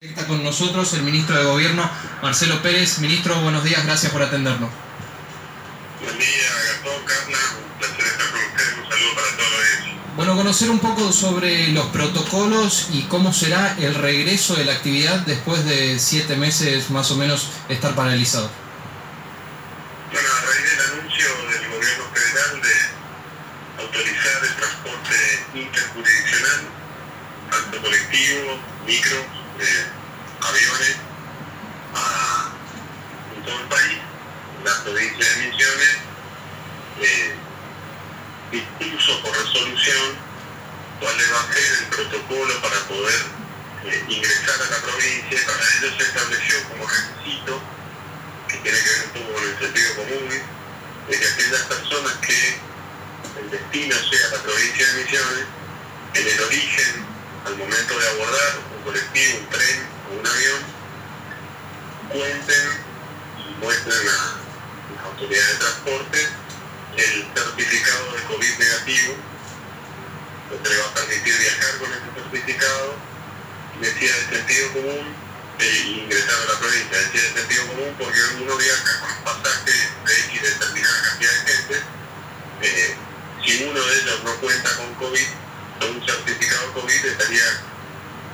Está con nosotros el ministro de Gobierno, Marcelo Pérez. Ministro, buenos días, gracias por atendernos. Buen día, Gastón, Carla, un placer estar con ustedes, un saludo para todos. Bueno, conocer un poco sobre los protocolos y cómo será el regreso de la actividad después de siete meses más o menos estar paralizado. Bueno, a raíz del anuncio del gobierno federal de autorizar el transporte interjurisdiccional, tanto colectivo, micro, eh, aviones, a, todo el país, la provincia de Misiones, eh, dispuso por resolución cuál va a ser el protocolo para poder eh, ingresar a la provincia. Para ello se estableció como requisito, que tiene que ver un poco con el sentido común, de que aquellas personas que el destino sea la provincia de Misiones, en el origen, al momento de abordar colectivo, un tren o un avión, cuenten y muestren a las autoridades de transporte el certificado de COVID negativo, que se le va a permitir viajar con ese certificado, decía el sentido común, e ingresar a la provincia, decía el sentido común porque uno viaja con un pasaje de X determinada cantidad de gente, eh, si uno de ellos no cuenta con COVID, con un certificado COVID estaría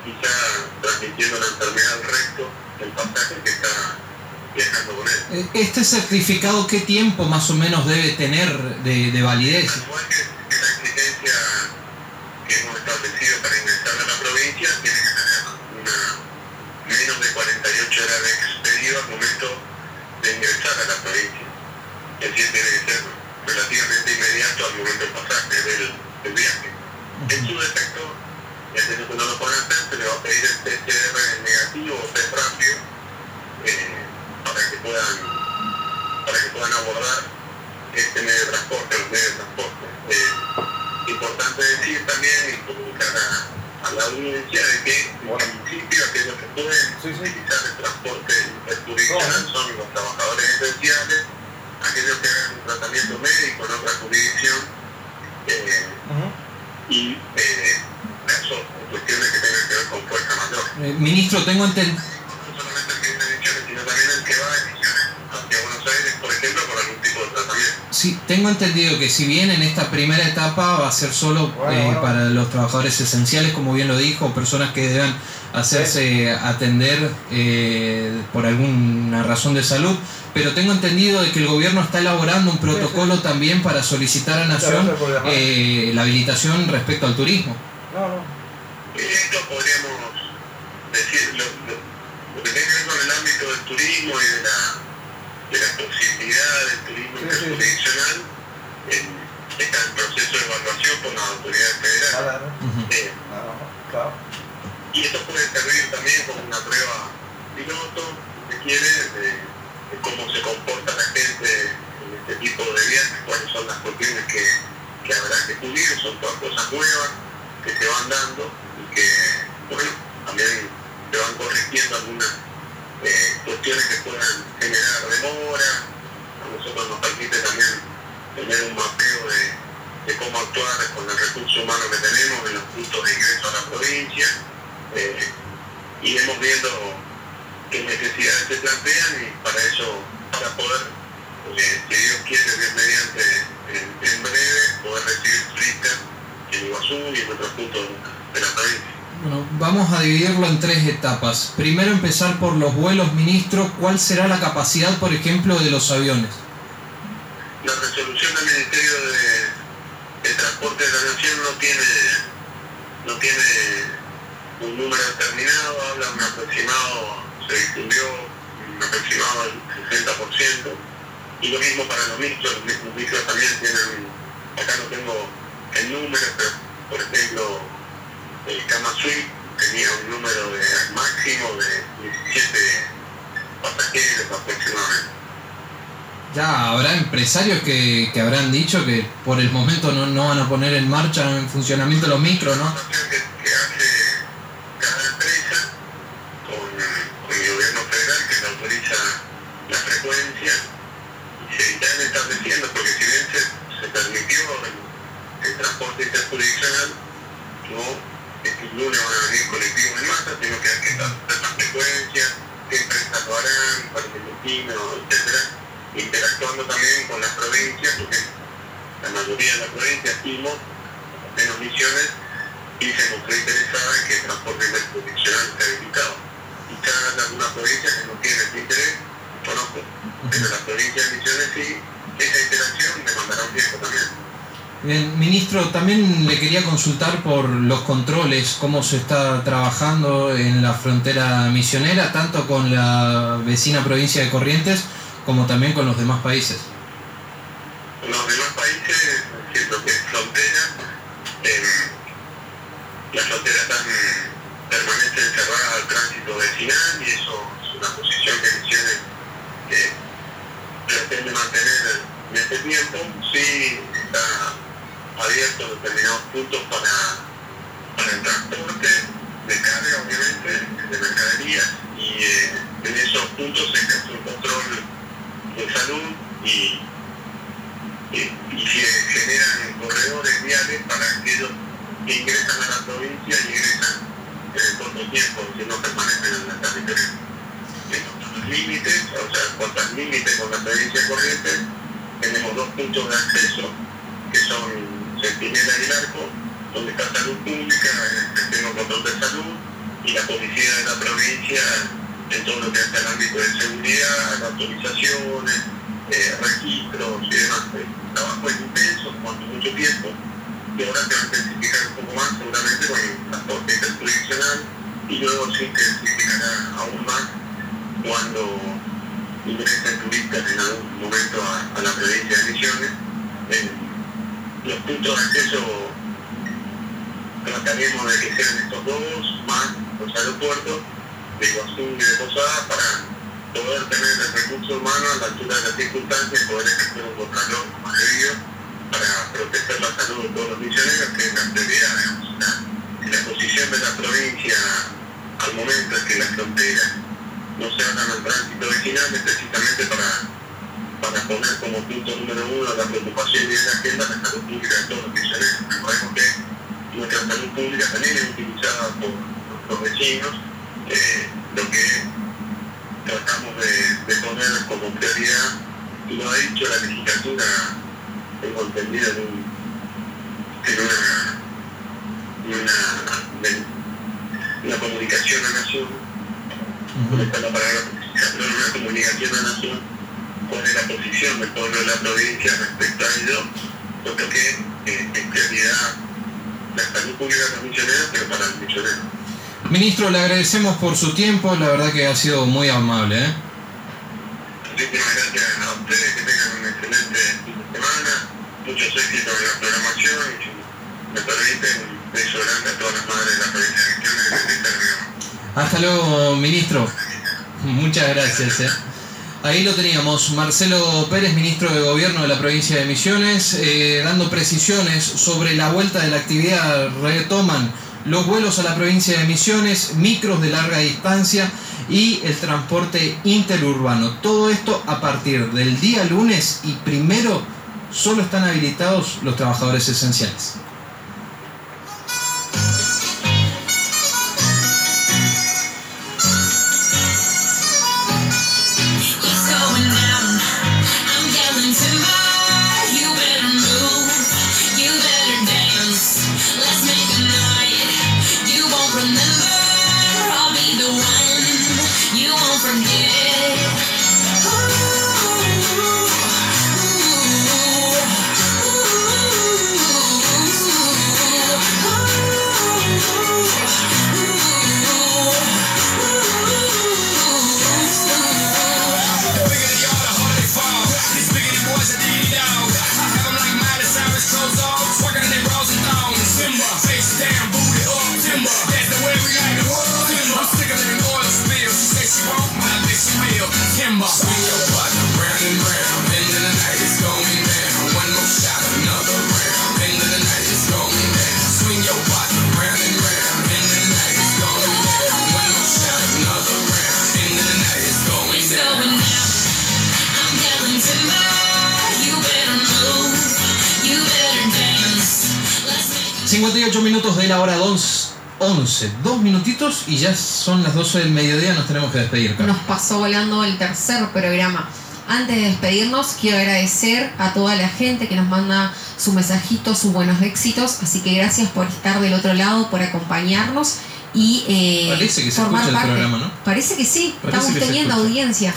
quizá transmitiendo la enfermedad al resto del pasaje que está viajando con él. ¿Este certificado qué tiempo más o menos debe tener de, de validez? Al igual que, que la exigencia que hemos establecido para ingresar a la provincia, tiene que tener una menos de 48 horas de expedido al momento de ingresar a la provincia. Es decir, tiene que ser relativamente inmediato al momento del pasaje del, del viaje. En su defecto, y aquellos que no lo pueden hacer, se le va a pedir el PCR negativo o test rápido eh, para que puedan para que puedan abordar este medio de transporte, los medios de transporte. Eh, importante decir también y comunicar a, a la audiencia de que en principio aquellos que pueden utilizar el transporte jurisdiccional son los trabajadores esenciales, aquellos que hagan un tratamiento médico en otra jurisdicción eh, y eh, cuestiones que tengan que ver con fuerza mayor. Eh, ministro, tengo entendido... No solamente el que viene de Misiones, sino también el que va hacia Buenos Aires, por ejemplo, por algún tipo de tratamiento. Sí, tengo entendido que si bien en esta primera etapa va a ser solo eh, para los trabajadores esenciales, como bien lo dijo, personas que deban hacerse atender eh, por alguna razón de salud, pero tengo entendido de que el gobierno está elaborando un protocolo también para solicitar a Nación eh, la habilitación respecto al turismo. No, no. Esto podríamos decir, lo, lo- lo que tiene que ver con el ámbito del turismo y de la, de la posibilidad del turismo Sí, sí. eh, está en proceso de evaluación por las autoridades federales. Claro, Ujú. Eh, claro, claro. y esto puede servir también como una prueba piloto, si se quiere, de, de cómo se comporta la gente en este tipo de viajes, cuáles son las cuestiones que, que habrá que cubrir, son todas cosas nuevas que se van dando y que, bueno, también se van corrigiendo algunas eh, cuestiones que puedan generar demora, a nosotros nos permite también tener un mapeo de, de cómo actuar con el recurso humano que tenemos en los puntos de ingreso a la provincia, eh, iremos viendo qué necesidades se plantean y para eso, para poder, eh, si Dios quiere, Dios mediante, en, en breve, poder recibir turistas en Iguazú y en otros puntos de la provincia. Bueno, vamos a dividirlo en tres etapas. Primero empezar por los vuelos, ministro. ¿Cuál será la capacidad, por ejemplo, de los aviones? La resolución del Ministerio de, de Transporte de la Nación no tiene, no tiene un número determinado, habla un aproximado, se difundió un aproximado del 60%, y lo mismo para los micros, los mi- los micros también tienen, acá no tengo el número, pero por ejemplo, el Kama Suite tenía un número de máximo de 17 pasajeros aproximadamente. Ya habrá empresarios que, que habrán dicho que por el momento no, no van a poner en marcha, en funcionamiento los micros, ¿no? nacional, yo este lunes van a venir colectivos en masa, tengo que ver qué tal las frecuencias, qué empresas lo harán, para el etcétera, interactuando también con las provincias, porque la mayoría de las provincias, Timo, menos misiones, y se mostró interesada en que el transporte interprovincial sea habilitado. Y cada vez alguna provincia que no tiene este interés, conozco, pero las provincias de misiones sí, esa interacción demandará un tiempo también. Bien, ministro, también le quería consultar por los controles, cómo se está trabajando en la frontera misionera, tanto con la vecina provincia de Corrientes como también con los demás países. Los demás países, siento que es frontera, eh, la frontera permanece encerrada al tránsito vecinal y eso es una posición que Misiones que pretende mantener en este tiempo. Sí está abierto en determinados puntos para, para el transporte de carga, obviamente, de mercaderías, y eh, en esos puntos se ejerce un control de salud y, y, se generan corredores viales para aquellos que ingresan a la provincia y ingresan en el corto tiempo, si no permanecen en el territorio. Límites, o sea, cuanto al límite con la provincia de Corrientes, tenemos dos puntos de acceso que son Centinela y el Arco, donde está salud pública, el sistema control de salud y la policía de la provincia en todo lo que hace el ámbito de seguridad, autorizaciones, eh, registros y demás. El trabajo es intenso, cuanto mucho tiempo, y ahora se va a intensificar un poco más seguramente con el transporte interjurisdiccional y luego se intensificará aún más cuando ingresen turistas en algún momento a, la provincia de Misiones los puntos de acceso trataremos de que sean estos dos, más los aeropuertos de Iguazú y de Posada para poder tener el recurso humano a la altura de las circunstancias poder ejercer un contralor más debido para proteger la salud de todos los misioneros, que es la prioridad. La, la posición de la provincia al momento en que las fronteras no se hagan al tránsito vecinal es precisamente para para poner como punto número uno la preocupación y la agenda la salud pública de todos los misioneros. Recordemos que nuestra salud pública también es utilizada por los vecinos, eh, lo que tratamos de, poner como prioridad, y lo ha dicho la legislatura, tengo entendido en, un, en una, una, una, comunicación a nación, uh -huh. la palabra, una comunicación a nación cuál es la posición del pueblo de la provincia respecto a ello, puesto que eh, en prioridad la salud pública de los misioneros, pero para el misionero. Ministro, le agradecemos por su tiempo, la verdad que ha sido muy amable. ¿eh? Muchísimas gracias a ustedes, que tengan un excelente fin de semana, muchos éxitos en la programación y si me permiten, un beso grande a todas las madres de la provincia de. Hasta luego, ministro. Muchas gracias. ¿eh? Ahí lo teníamos, Marcelo Pérez, ministro de Gobierno de la provincia de Misiones, eh, dando precisiones sobre la vuelta de la actividad. Retoman los vuelos a la provincia de Misiones, micros de larga distancia y el transporte interurbano. Todo esto a partir del día lunes y primero solo están habilitados los trabajadores esenciales. Minutos de la hora 11. Dos minutitos y ya son las 12 del mediodía, nos tenemos que despedir. Nos pasó volando el tercer programa. Antes de despedirnos, quiero agradecer a toda la gente que nos manda su mensajito, sus buenos éxitos. Así que gracias por estar del otro lado, por acompañarnos y eh, Parece que se formar escucha el programa, ¿no? Parece que sí, estamos teniendo audiencia.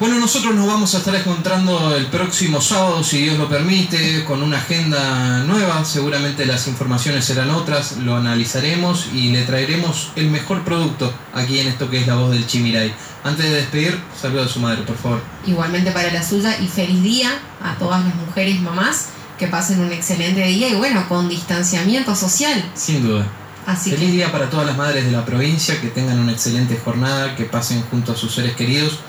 Bueno, nosotros nos vamos a estar encontrando el próximo sábado, si Dios lo permite, con una agenda nueva. Seguramente las informaciones serán otras, lo analizaremos y le traeremos el mejor producto aquí en esto que es la voz del Chimiray. Antes de despedir, saludo a su madre, por favor. Igualmente para la suya y feliz día a todas las mujeres mamás. Que pasen un excelente día y bueno, con distanciamiento social. Sin duda. Así Feliz día para todas las madres de la provincia, que tengan una excelente jornada, que pasen junto a sus seres queridos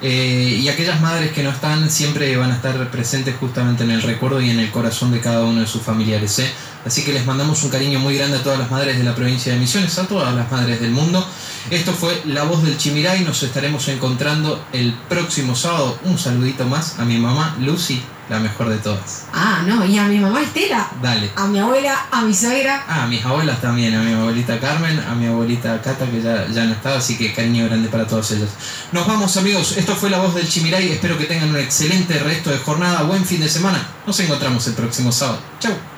eh, y aquellas madres que no están siempre van a estar presentes justamente en el recuerdo y en el corazón de cada uno de sus familiares. ¿eh? Así que les mandamos un cariño muy grande a todas las madres de la provincia de Misiones, a todas las madres del mundo. Esto fue La Voz del Chimiray, nos estaremos encontrando el próximo sábado. Un saludito más a mi mamá Lucy la mejor de todas. Ah, no, y a mi mamá Estela. Dale. A mi abuela, a mi suegra. Ah, a mis abuelas también, a mi abuelita Carmen, a mi abuelita Cata, que ya, ya no estaba, así que cariño grande para todas ellas. Nos vamos amigos, esto fue La Voz del Chimiray, espero que tengan un excelente resto de jornada, buen fin de semana. Nos encontramos el próximo sábado. Chau.